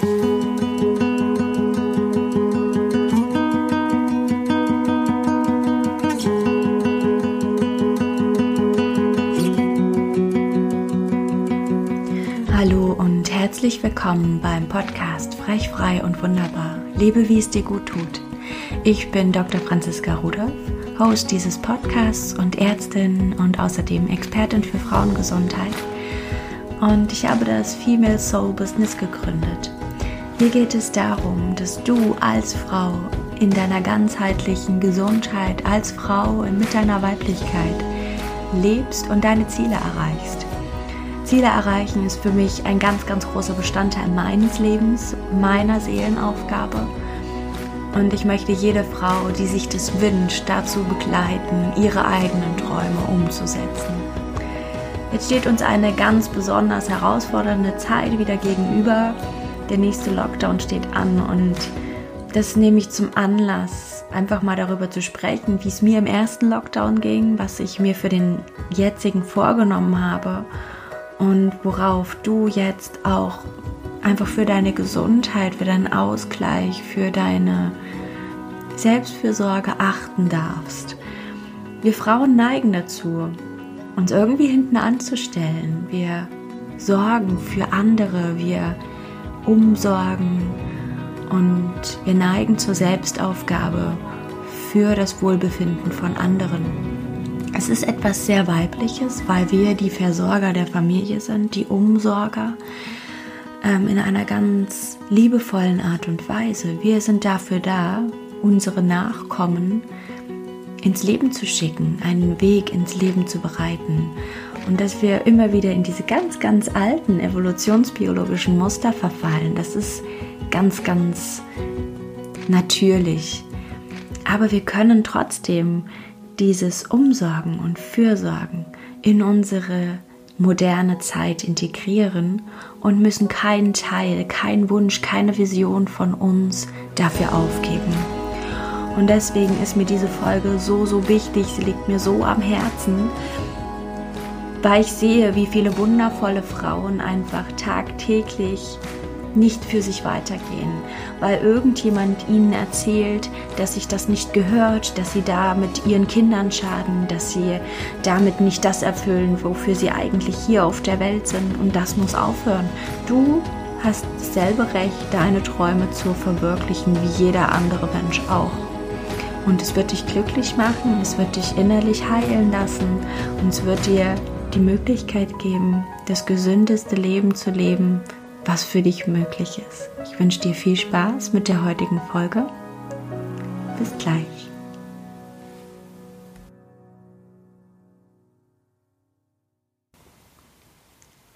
Hallo und herzlich willkommen beim Podcast Frech, Frei und Wunderbar. Lebe, wie es dir gut tut. Ich bin Dr. Franziska Rudolph, Host dieses Podcasts und Ärztin und außerdem Expertin für Frauengesundheit. Und ich habe das Female Soul Business gegründet. Hier geht es darum, dass du als Frau in deiner ganzheitlichen Gesundheit, als Frau mit deiner Weiblichkeit lebst und deine Ziele erreichst. Ziele erreichen ist für mich ein ganz, ganz großer Bestandteil meines Lebens, meiner Seelenaufgabe. Und ich möchte jede Frau, die sich das wünscht, dazu begleiten, ihre eigenen Träume umzusetzen. Jetzt steht uns eine ganz besonders herausfordernde Zeit wieder gegenüber. Der nächste Lockdown steht an und das nehme ich zum Anlass, einfach mal darüber zu sprechen, wie es mir im ersten Lockdown ging, was ich mir für den jetzigen vorgenommen habe und worauf du jetzt auch einfach für deine Gesundheit, für deinen Ausgleich, für deine Selbstfürsorge achten darfst. Wir Frauen neigen dazu, uns irgendwie hinten anzustellen. Wir sorgen für andere, wir umsorgen und wir neigen zur Selbstaufgabe für das Wohlbefinden von anderen. Es ist etwas sehr Weibliches, weil wir die Versorger der Familie sind, die Umsorger ähm, in einer ganz liebevollen Art und Weise. Wir sind dafür da, unsere Nachkommen ins Leben zu schicken, einen Weg ins Leben zu bereiten. Und dass wir immer wieder in diese ganz, ganz alten evolutionsbiologischen Muster verfallen, das ist ganz, ganz natürlich. Aber wir können trotzdem dieses Umsorgen und Fürsorgen in unsere moderne Zeit integrieren und müssen keinen Teil, keinen Wunsch, keine Vision von uns dafür aufgeben. Und deswegen ist mir diese Folge so, so wichtig, sie liegt mir so am Herzen, weil ich sehe, wie viele wundervolle Frauen einfach tagtäglich nicht für sich weitergehen, weil irgendjemand ihnen erzählt, dass sich das nicht gehört, dass sie damit ihren Kindern schaden, dass sie damit nicht das erfüllen, wofür sie eigentlich hier auf der Welt sind und das muss aufhören. Du hast dasselbe Recht, deine Träume zu verwirklichen wie jeder andere Mensch auch. Und es wird dich glücklich machen, es wird dich innerlich heilen lassen und es wird dir die Möglichkeit geben, das gesündeste Leben zu leben, was für dich möglich ist. Ich wünsche dir viel Spaß mit der heutigen Folge. Bis gleich.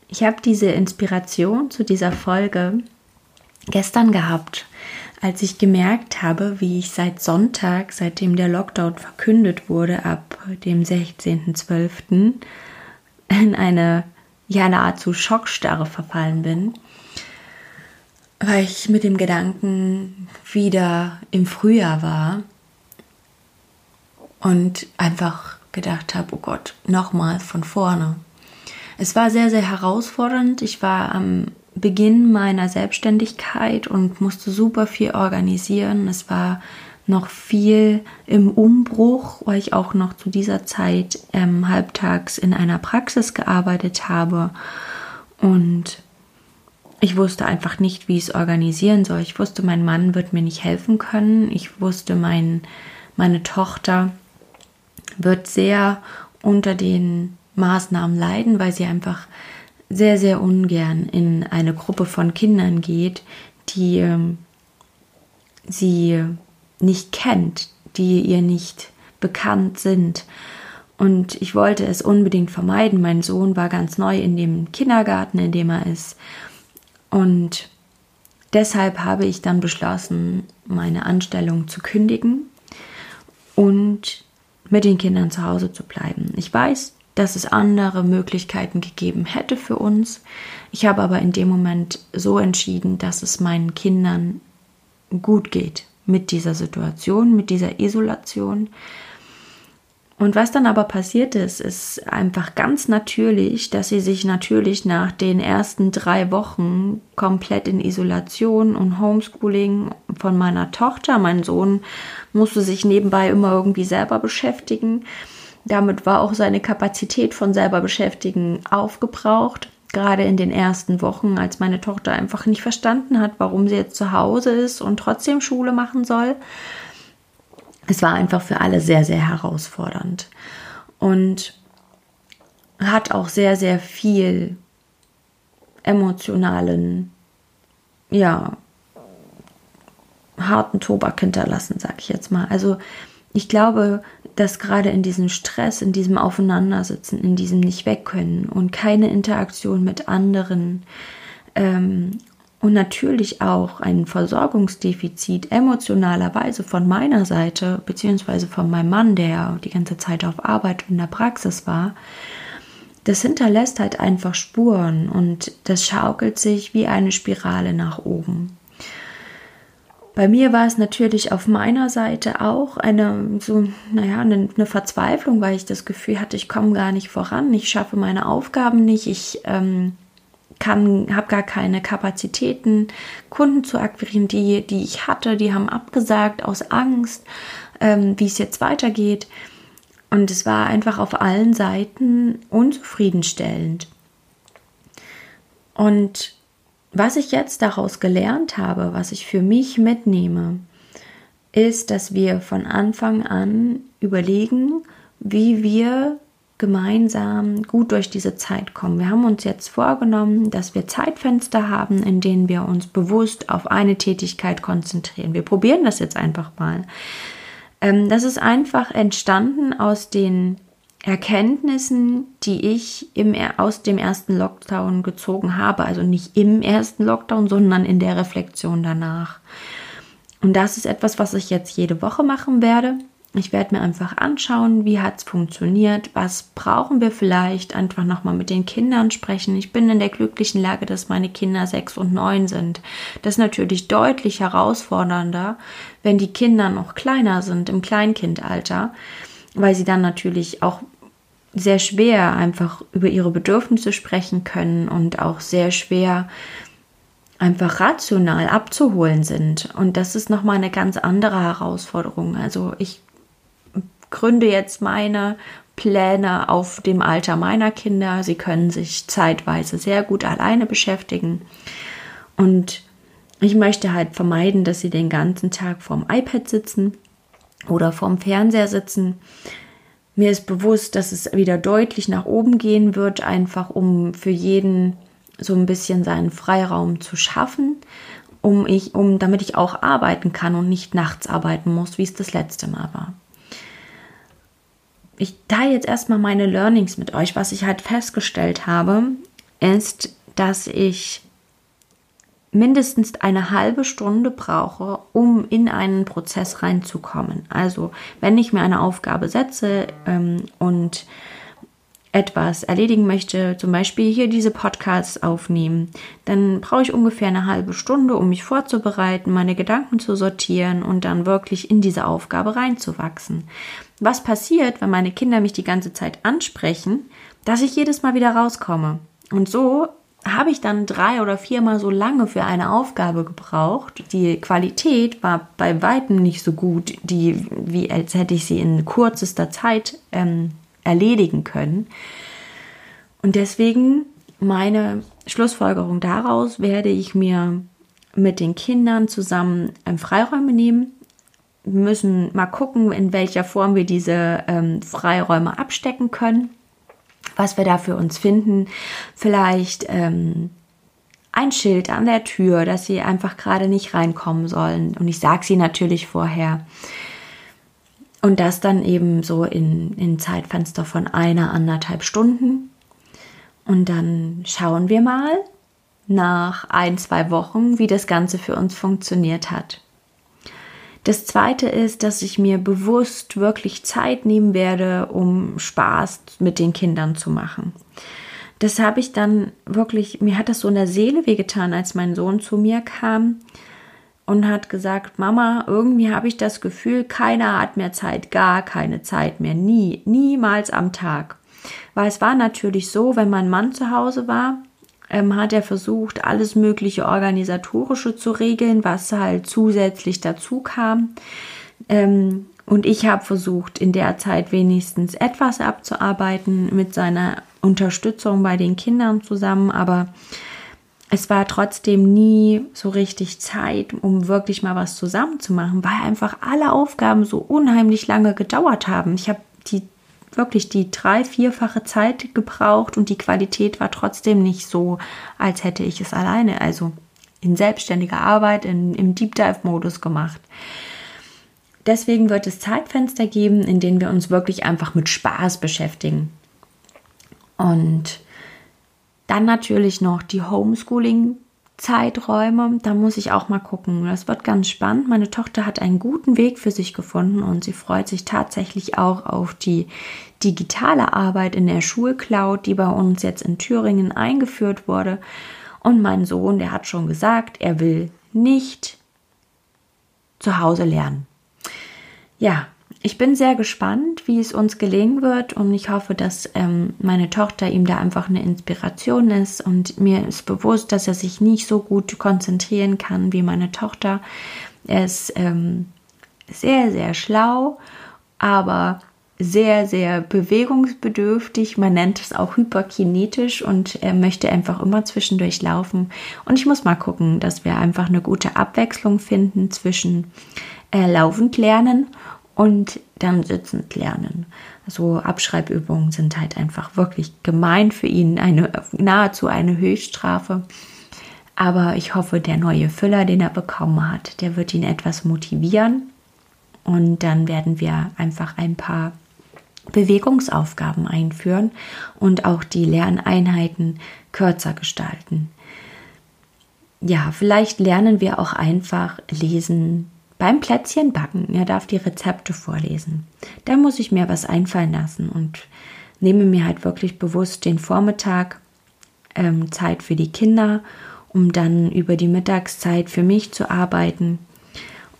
Ich habe diese Inspiration zu dieser Folge gestern gehabt, als ich gemerkt habe, wie ich seit Sonntag, seitdem der Lockdown verkündet wurde, ab dem 16.12. in eine ja nahezu Schockstarre verfallen bin weil ich mit dem Gedanken wieder im Frühjahr war und einfach gedacht habe, oh Gott, nochmal von vorne. Es war sehr, sehr herausfordernd. Ich war am Beginn meiner Selbstständigkeit und musste super viel organisieren. Es war noch viel im Umbruch, weil ich auch noch zu dieser Zeit ähm, halbtags in einer Praxis gearbeitet habe. Und ich wusste einfach nicht, wie ich es organisieren soll. Ich wusste, mein Mann wird mir nicht helfen können. Ich wusste, mein, meine Tochter wird sehr unter den Maßnahmen leiden, weil sie einfach sehr, sehr ungern in eine Gruppe von Kindern geht, die ähm, sie nicht kennt, die ihr nicht bekannt sind. Und ich wollte es unbedingt vermeiden. Mein Sohn war ganz neu in dem Kindergarten, in dem er ist. Und deshalb habe ich dann beschlossen, meine Anstellung zu kündigen und mit den Kindern zu Hause zu bleiben. Ich weiß, dass es andere Möglichkeiten gegeben hätte für uns. Ich habe aber in dem Moment so entschieden, dass es meinen Kindern gut geht mit dieser Situation, mit dieser Isolation. Und was dann aber passiert ist, ist einfach ganz natürlich, dass sie sich natürlich nach den ersten drei Wochen komplett in Isolation und Homeschooling von meiner Tochter, mein Sohn musste sich nebenbei immer irgendwie selber beschäftigen. Damit war auch seine Kapazität von selber beschäftigen aufgebraucht. Gerade in den ersten Wochen, als meine Tochter einfach nicht verstanden hat, warum sie jetzt zu Hause ist und trotzdem Schule machen soll es war einfach für alle sehr, sehr herausfordernd und hat auch sehr, sehr viel emotionalen, ja, harten Tobak hinterlassen, sag ich jetzt mal. Also ich glaube, dass gerade in diesem Stress, in diesem Aufeinandersitzen, in diesem nicht wegkönnen und keine Interaktion mit anderen ähm, und natürlich auch ein Versorgungsdefizit emotionalerweise von meiner Seite, beziehungsweise von meinem Mann, der die ganze Zeit auf Arbeit in der Praxis war, das hinterlässt halt einfach Spuren und das schaukelt sich wie eine Spirale nach oben. Bei mir war es natürlich auf meiner Seite auch eine so, naja, eine, eine Verzweiflung, weil ich das Gefühl hatte, ich komme gar nicht voran, ich schaffe meine Aufgaben nicht, ich ähm, kann, habe gar keine Kapazitäten, Kunden zu akquirieren, die, die ich hatte, die haben abgesagt aus Angst, ähm, wie es jetzt weitergeht. Und es war einfach auf allen Seiten unzufriedenstellend. Und was ich jetzt daraus gelernt habe, was ich für mich mitnehme, ist, dass wir von Anfang an überlegen, wie wir gemeinsam gut durch diese Zeit kommen. Wir haben uns jetzt vorgenommen, dass wir Zeitfenster haben, in denen wir uns bewusst auf eine Tätigkeit konzentrieren. Wir probieren das jetzt einfach mal. Ähm, das ist einfach entstanden aus den Erkenntnissen, die ich im, aus dem ersten Lockdown gezogen habe. Also nicht im ersten Lockdown, sondern in der Reflexion danach. Und das ist etwas, was ich jetzt jede Woche machen werde. Ich werde mir einfach anschauen, wie hat es funktioniert, was brauchen wir vielleicht, einfach nochmal mit den Kindern sprechen. Ich bin in der glücklichen Lage, dass meine Kinder sechs und neun sind. Das ist natürlich deutlich herausfordernder, wenn die Kinder noch kleiner sind, im Kleinkindalter, weil sie dann natürlich auch sehr schwer einfach über ihre Bedürfnisse sprechen können und auch sehr schwer einfach rational abzuholen sind. Und das ist nochmal eine ganz andere Herausforderung. Also ich gründe jetzt meine Pläne auf dem Alter meiner Kinder. Sie können sich zeitweise sehr gut alleine beschäftigen. Und ich möchte halt vermeiden, dass sie den ganzen Tag vorm iPad sitzen oder vorm Fernseher sitzen. Mir ist bewusst, dass es wieder deutlich nach oben gehen wird, einfach um für jeden so ein bisschen seinen Freiraum zu schaffen, um ich, um, damit ich auch arbeiten kann und nicht nachts arbeiten muss, wie es das letzte Mal war ich teile jetzt erstmal meine Learnings mit euch. Was ich halt festgestellt habe, ist, dass ich mindestens eine halbe Stunde brauche, um in einen Prozess reinzukommen. Also wenn ich mir eine Aufgabe setze ähm, und etwas erledigen möchte, zum Beispiel hier diese Podcasts aufnehmen, dann brauche ich ungefähr eine halbe Stunde, um mich vorzubereiten, meine Gedanken zu sortieren und dann wirklich in diese Aufgabe reinzuwachsen. Was passiert, wenn meine Kinder mich die ganze Zeit ansprechen, dass ich jedes Mal wieder rauskomme? Und so habe ich dann drei oder viermal so lange für eine Aufgabe gebraucht. Die Qualität war bei weitem nicht so gut, die, wie als hätte ich sie in kürzester Zeit ähm, erledigen können. Und deswegen meine Schlussfolgerung daraus werde ich mir mit den Kindern zusammen ähm, Freiräume nehmen. Wir müssen mal gucken, in welcher Form wir diese ähm, Freiräume abstecken können, was wir da für uns finden. Vielleicht ähm, ein Schild an der Tür, dass sie einfach gerade nicht reinkommen sollen. Und ich sage sie natürlich vorher. Und das dann eben so in, in Zeitfenster von einer, anderthalb Stunden. Und dann schauen wir mal nach ein, zwei Wochen, wie das Ganze für uns funktioniert hat. Das zweite ist, dass ich mir bewusst wirklich Zeit nehmen werde, um Spaß mit den Kindern zu machen. Das habe ich dann wirklich, mir hat das so in der Seele wehgetan, als mein Sohn zu mir kam und hat gesagt, Mama, irgendwie habe ich das Gefühl, keiner hat mehr Zeit, gar keine Zeit mehr, nie, niemals am Tag. Weil es war natürlich so, wenn mein Mann zu Hause war, ähm, hat er versucht, alles mögliche organisatorische zu regeln, was halt zusätzlich dazu kam. Ähm, und ich habe versucht, in der Zeit wenigstens etwas abzuarbeiten mit seiner Unterstützung bei den Kindern zusammen, aber es war trotzdem nie so richtig Zeit, um wirklich mal was zusammenzumachen, weil einfach alle Aufgaben so unheimlich lange gedauert haben. Ich habe die wirklich die drei, vierfache Zeit gebraucht und die Qualität war trotzdem nicht so, als hätte ich es alleine, also in selbstständiger Arbeit, in, im Deep Dive-Modus gemacht. Deswegen wird es Zeitfenster geben, in denen wir uns wirklich einfach mit Spaß beschäftigen. Und dann natürlich noch die Homeschooling Zeiträume, da muss ich auch mal gucken. Das wird ganz spannend. Meine Tochter hat einen guten Weg für sich gefunden und sie freut sich tatsächlich auch auf die digitale Arbeit in der Schulcloud, die bei uns jetzt in Thüringen eingeführt wurde. Und mein Sohn, der hat schon gesagt, er will nicht zu Hause lernen. Ja, ich bin sehr gespannt, wie es uns gelingen wird und ich hoffe, dass ähm, meine Tochter ihm da einfach eine Inspiration ist und mir ist bewusst, dass er sich nicht so gut konzentrieren kann wie meine Tochter. Er ist ähm, sehr, sehr schlau, aber sehr, sehr bewegungsbedürftig. Man nennt es auch hyperkinetisch und er möchte einfach immer zwischendurch laufen. Und ich muss mal gucken, dass wir einfach eine gute Abwechslung finden zwischen äh, laufend lernen und dann sitzend lernen. So Abschreibübungen sind halt einfach wirklich gemein für ihn, eine nahezu eine Höchststrafe. Aber ich hoffe, der neue Füller, den er bekommen hat, der wird ihn etwas motivieren. Und dann werden wir einfach ein paar Bewegungsaufgaben einführen und auch die Lerneinheiten kürzer gestalten. Ja, vielleicht lernen wir auch einfach lesen, beim Plätzchenbacken, er darf die Rezepte vorlesen. Da muss ich mir was einfallen lassen und nehme mir halt wirklich bewusst den Vormittag ähm, Zeit für die Kinder, um dann über die Mittagszeit für mich zu arbeiten.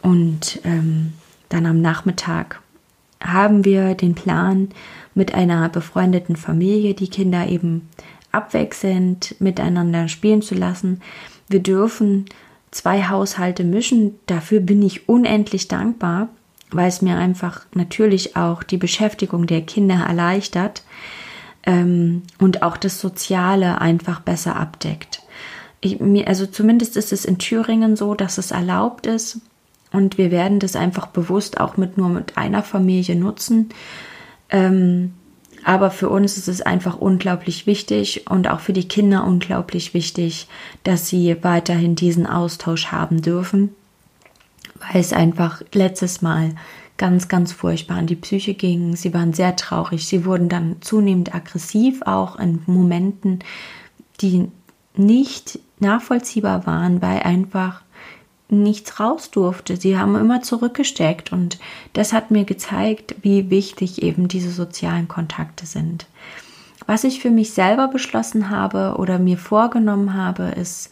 Und ähm, dann am Nachmittag haben wir den Plan, mit einer befreundeten Familie die Kinder eben abwechselnd miteinander spielen zu lassen. Wir dürfen zwei Haushalte mischen. Dafür bin ich unendlich dankbar, weil es mir einfach natürlich auch die Beschäftigung der Kinder erleichtert ähm, und auch das Soziale einfach besser abdeckt. Ich, mir, also zumindest ist es in Thüringen so, dass es erlaubt ist und wir werden das einfach bewusst auch mit nur mit einer Familie nutzen. Ähm, aber für uns ist es einfach unglaublich wichtig und auch für die Kinder unglaublich wichtig, dass sie weiterhin diesen Austausch haben dürfen, weil es einfach letztes Mal ganz, ganz furchtbar an die Psyche ging. Sie waren sehr traurig. Sie wurden dann zunehmend aggressiv, auch in Momenten, die nicht nachvollziehbar waren, weil einfach nichts raus durfte. Sie haben immer zurückgesteckt und das hat mir gezeigt, wie wichtig eben diese sozialen Kontakte sind. Was ich für mich selber beschlossen habe oder mir vorgenommen habe, ist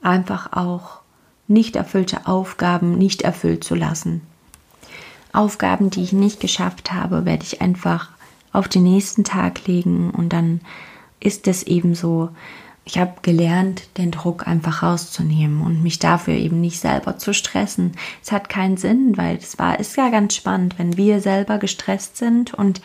einfach auch nicht erfüllte Aufgaben nicht erfüllt zu lassen. Aufgaben, die ich nicht geschafft habe, werde ich einfach auf den nächsten Tag legen und dann ist es eben so, ich habe gelernt, den Druck einfach rauszunehmen und mich dafür eben nicht selber zu stressen. Es hat keinen Sinn, weil es war, ist ja ganz spannend, wenn wir selber gestresst sind und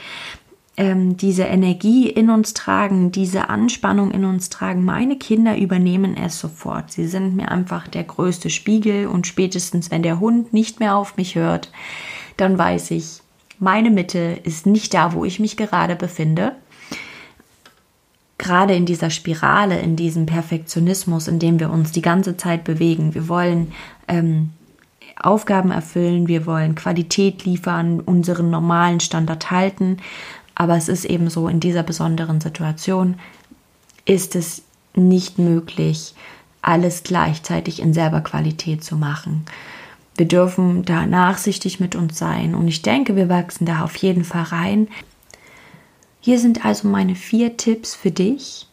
ähm, diese Energie in uns tragen, diese Anspannung in uns tragen. Meine Kinder übernehmen es sofort. Sie sind mir einfach der größte Spiegel und spätestens, wenn der Hund nicht mehr auf mich hört, dann weiß ich, meine Mitte ist nicht da, wo ich mich gerade befinde gerade in dieser Spirale, in diesem Perfektionismus, in dem wir uns die ganze Zeit bewegen. Wir wollen ähm, Aufgaben erfüllen, wir wollen Qualität liefern, unseren normalen Standard halten. Aber es ist eben so, in dieser besonderen Situation ist es nicht möglich, alles gleichzeitig in selber Qualität zu machen. Wir dürfen da nachsichtig mit uns sein und ich denke, wir wachsen da auf jeden Fall rein. Hier sind also meine vier Tipps für dich,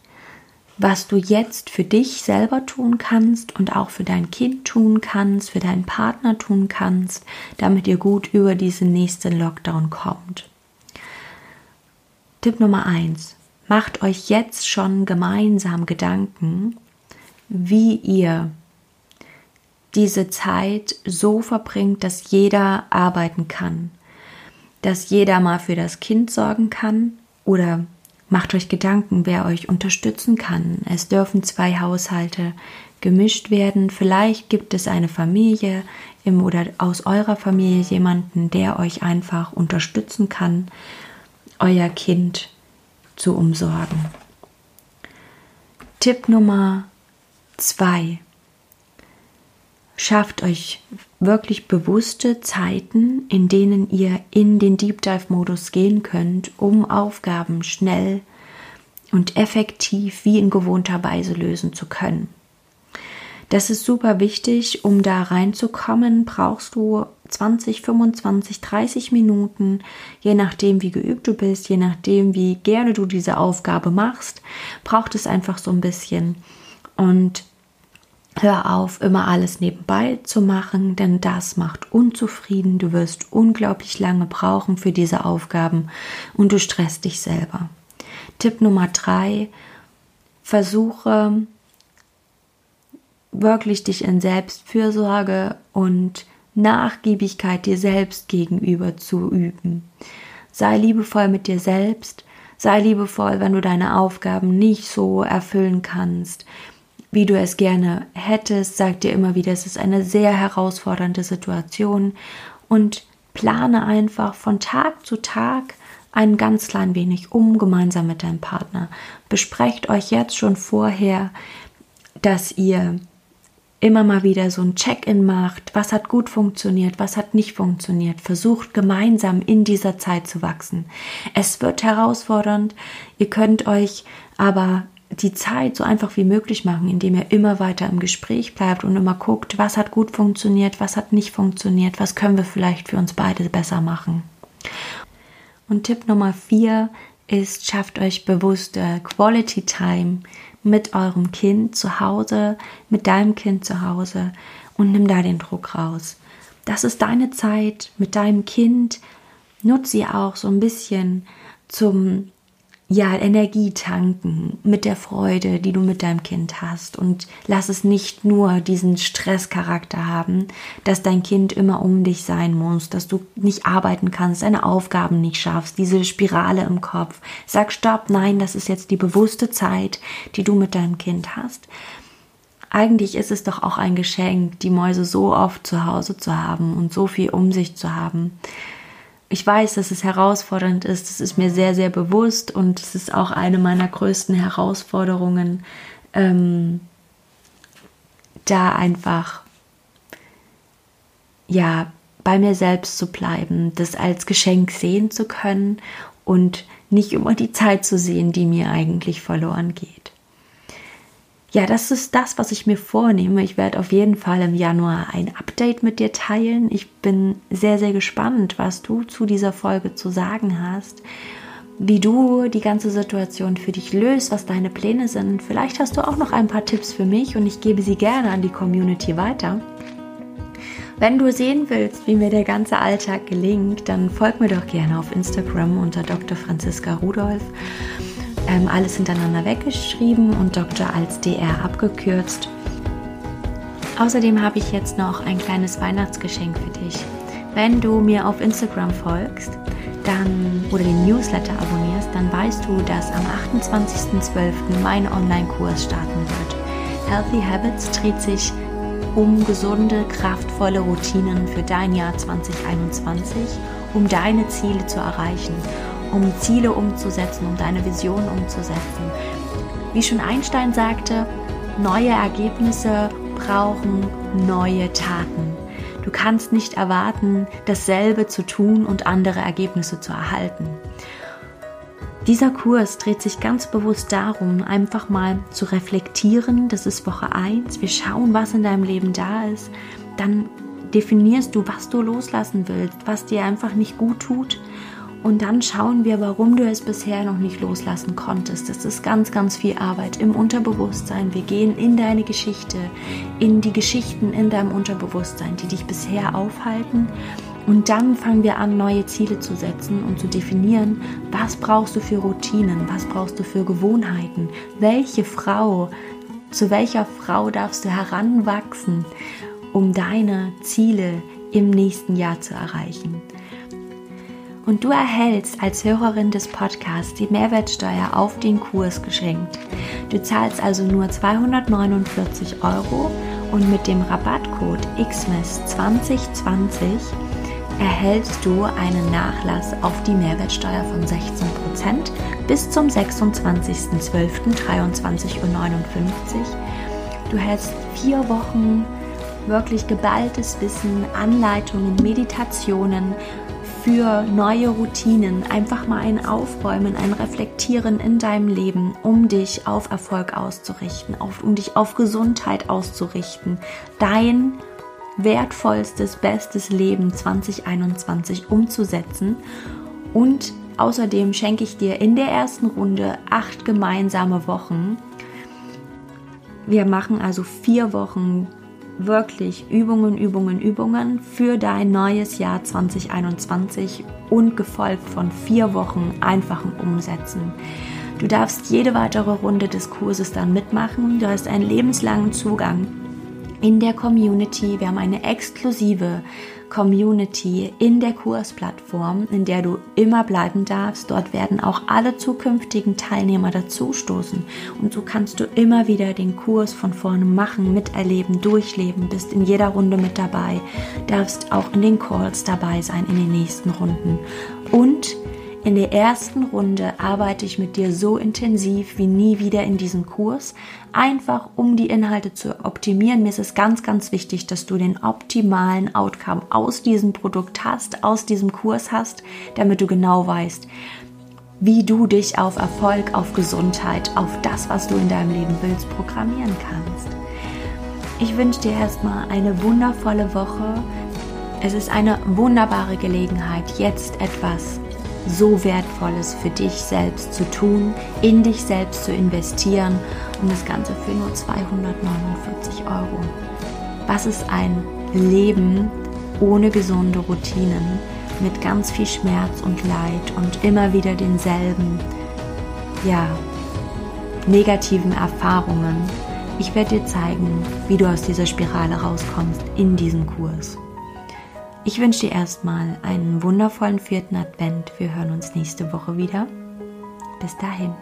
was du jetzt für dich selber tun kannst und auch für dein Kind tun kannst, für deinen Partner tun kannst, damit ihr gut über diesen nächsten Lockdown kommt. Tipp Nummer eins: Macht euch jetzt schon gemeinsam Gedanken, wie ihr diese Zeit so verbringt, dass jeder arbeiten kann, dass jeder mal für das Kind sorgen kann oder Macht euch Gedanken, wer euch unterstützen kann. Es dürfen zwei Haushalte gemischt werden. Vielleicht gibt es eine Familie im oder aus eurer Familie jemanden, der euch einfach unterstützen kann, euer Kind zu umsorgen. Tipp Nummer zwei. Schafft euch wirklich bewusste Zeiten, in denen ihr in den Deep Dive Modus gehen könnt, um Aufgaben schnell und effektiv wie in gewohnter Weise lösen zu können. Das ist super wichtig, um da reinzukommen, brauchst du 20, 25, 30 Minuten, je nachdem, wie geübt du bist, je nachdem, wie gerne du diese Aufgabe machst, braucht es einfach so ein bisschen. Und Hör auf, immer alles nebenbei zu machen, denn das macht unzufrieden. Du wirst unglaublich lange brauchen für diese Aufgaben und du stresst dich selber. Tipp Nummer drei, versuche wirklich dich in Selbstfürsorge und Nachgiebigkeit dir selbst gegenüber zu üben. Sei liebevoll mit dir selbst, sei liebevoll, wenn du deine Aufgaben nicht so erfüllen kannst wie du es gerne hättest. Sag dir immer wieder, es ist eine sehr herausfordernde Situation und plane einfach von Tag zu Tag ein ganz klein wenig um, gemeinsam mit deinem Partner. Besprecht euch jetzt schon vorher, dass ihr immer mal wieder so ein Check-in macht, was hat gut funktioniert, was hat nicht funktioniert. Versucht gemeinsam in dieser Zeit zu wachsen. Es wird herausfordernd, ihr könnt euch aber die Zeit so einfach wie möglich machen, indem ihr immer weiter im Gespräch bleibt und immer guckt, was hat gut funktioniert, was hat nicht funktioniert, was können wir vielleicht für uns beide besser machen. Und Tipp Nummer vier ist, schafft euch bewusste Quality Time mit eurem Kind zu Hause, mit deinem Kind zu Hause und nimm da den Druck raus. Das ist deine Zeit mit deinem Kind. Nutze sie auch so ein bisschen zum ja, Energie tanken mit der Freude, die du mit deinem Kind hast und lass es nicht nur diesen Stresscharakter haben, dass dein Kind immer um dich sein muss, dass du nicht arbeiten kannst, deine Aufgaben nicht schaffst, diese Spirale im Kopf. Sag stopp, nein, das ist jetzt die bewusste Zeit, die du mit deinem Kind hast. Eigentlich ist es doch auch ein Geschenk, die Mäuse so oft zu Hause zu haben und so viel um sich zu haben ich weiß, dass es herausfordernd ist. Das ist mir sehr, sehr bewusst und es ist auch eine meiner größten Herausforderungen, ähm, da einfach ja bei mir selbst zu bleiben, das als Geschenk sehen zu können und nicht immer die Zeit zu sehen, die mir eigentlich verloren geht ja, das ist das, was ich mir vornehme. Ich werde auf jeden Fall im Januar ein Update mit dir teilen. Ich bin sehr, sehr gespannt, was du zu dieser Folge zu sagen hast, wie du die ganze Situation für dich löst, was deine Pläne sind. Vielleicht hast du auch noch ein paar Tipps für mich und ich gebe sie gerne an die Community weiter. Wenn du sehen willst, wie mir der ganze Alltag gelingt, dann folg mir doch gerne auf Instagram unter Dr. Franziska Rudolph ähm, alles hintereinander weggeschrieben und Doktor als DR abgekürzt. Außerdem habe ich jetzt noch ein kleines Weihnachtsgeschenk für dich. Wenn du mir auf Instagram folgst dann, oder den Newsletter abonnierst, dann weißt du, dass am 28.12. mein Online-Kurs starten wird. Healthy Habits dreht sich um gesunde, kraftvolle Routinen für dein Jahr 2021, um deine Ziele zu erreichen um Ziele umzusetzen, um deine Vision umzusetzen. Wie schon Einstein sagte, neue Ergebnisse brauchen neue Taten. Du kannst nicht erwarten, dasselbe zu tun und andere Ergebnisse zu erhalten. Dieser Kurs dreht sich ganz bewusst darum, einfach mal zu reflektieren. Das ist Woche 1. Wir schauen, was in deinem Leben da ist. Dann definierst du, was du loslassen willst, was dir einfach nicht gut tut Und dann schauen wir, warum du es bisher noch nicht loslassen konntest. Das ist ganz, ganz viel Arbeit im Unterbewusstsein. Wir gehen in deine Geschichte, in die Geschichten in deinem Unterbewusstsein, die dich bisher aufhalten. Und dann fangen wir an, neue Ziele zu setzen und zu definieren, was brauchst du für Routinen, was brauchst du für Gewohnheiten, welche Frau, zu welcher Frau darfst du heranwachsen, um deine Ziele im nächsten Jahr zu erreichen und du erhältst als Hörerin des Podcasts die Mehrwertsteuer auf den Kurs geschenkt. Du zahlst also nur 249 Euro und mit dem Rabattcode XMES2020 erhältst du einen Nachlass auf die Mehrwertsteuer von 16% bis zum 26.12.23.59 Uhr. Du hältst vier Wochen wirklich geballtes Wissen, Anleitungen, Meditationen für neue Routinen, einfach mal ein Aufräumen, ein Reflektieren in deinem Leben, um dich auf Erfolg auszurichten, auf, um dich auf Gesundheit auszurichten, dein wertvollstes, bestes Leben 2021 umzusetzen. Und außerdem schenke ich dir in der ersten Runde acht gemeinsame Wochen. Wir machen also vier Wochen wirklich Übungen, Übungen, Übungen für dein neues Jahr 2021 und gefolgt von vier Wochen einfachen Umsetzen. Du darfst jede weitere Runde des Kurses dann mitmachen. Du hast einen lebenslangen Zugang in der Community. Wir haben eine exklusive Community in der Kursplattform, in der du immer bleiben darfst. Dort werden auch alle zukünftigen Teilnehmer dazustoßen und so kannst du immer wieder den Kurs von vorne machen, miterleben, durchleben, bist in jeder Runde mit dabei, darfst auch in den Calls dabei sein in den nächsten Runden und in der ersten Runde arbeite ich mit dir so intensiv wie nie wieder in diesem Kurs, einfach um die Inhalte zu optimieren. Mir ist es ganz, ganz wichtig, dass du den optimalen Outcome aus diesem Produkt hast, aus diesem Kurs hast, damit du genau weißt, wie du dich auf Erfolg, auf Gesundheit, auf das, was du in deinem Leben willst, programmieren kannst. Ich wünsche dir erstmal eine wundervolle Woche. Es ist eine wunderbare Gelegenheit, jetzt etwas so Wertvolles für dich selbst zu tun, in dich selbst zu investieren und das Ganze für nur 249 Euro. Was ist ein Leben ohne gesunde Routinen, mit ganz viel Schmerz und Leid und immer wieder denselben, ja, negativen Erfahrungen? Ich werde dir zeigen, wie du aus dieser Spirale rauskommst in diesem Kurs. Ich wünsche dir erstmal einen wundervollen vierten Advent. Wir hören uns nächste Woche wieder. Bis dahin.